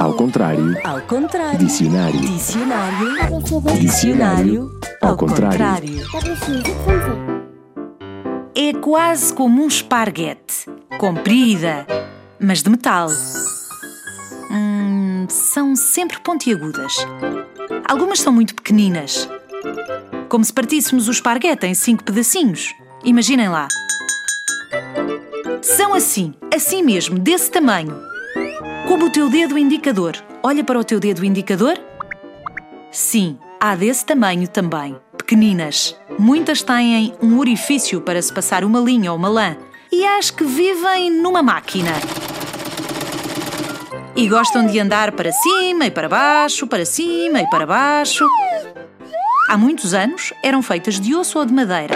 Ao contrário. Ao contrário. Dicionário. Dicionário. Dicionário. Ao contrário. É quase como um esparguete. Comprida, mas de metal. Hum, são sempre pontiagudas. Algumas são muito pequeninas. Como se partíssemos o esparguete em cinco pedacinhos. Imaginem lá. São assim, assim mesmo, desse tamanho. Como o teu dedo indicador. Olha para o teu dedo indicador. Sim, há desse tamanho também. Pequeninas. Muitas têm um orifício para se passar uma linha ou uma lã. E acho que vivem numa máquina. E gostam de andar para cima e para baixo, para cima e para baixo. Há muitos anos eram feitas de osso ou de madeira.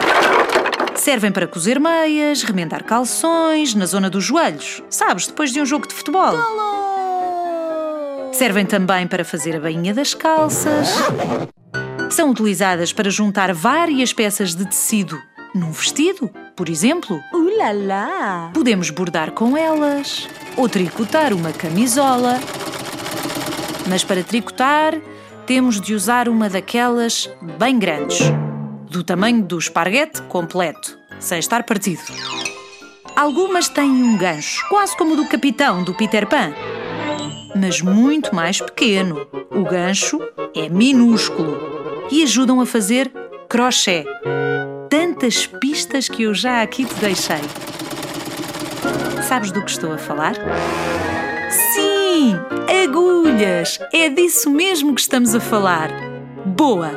Servem para cozer meias, remendar calções, na zona dos joelhos. Sabes, depois de um jogo de futebol. Servem também para fazer a bainha das calças. São utilizadas para juntar várias peças de tecido num vestido, por exemplo. Uh lá lá. Podemos bordar com elas ou tricotar uma camisola. Mas para tricotar, temos de usar uma daquelas bem grandes, do tamanho do esparguete completo, sem estar partido. Algumas têm um gancho, quase como o do capitão do Peter Pan, mas muito mais pequeno. O gancho é minúsculo e ajudam a fazer crochê. Tantas pistas que eu já aqui te deixei. Sabes do que estou a falar? Sim, agulhas! É disso mesmo que estamos a falar. Boa!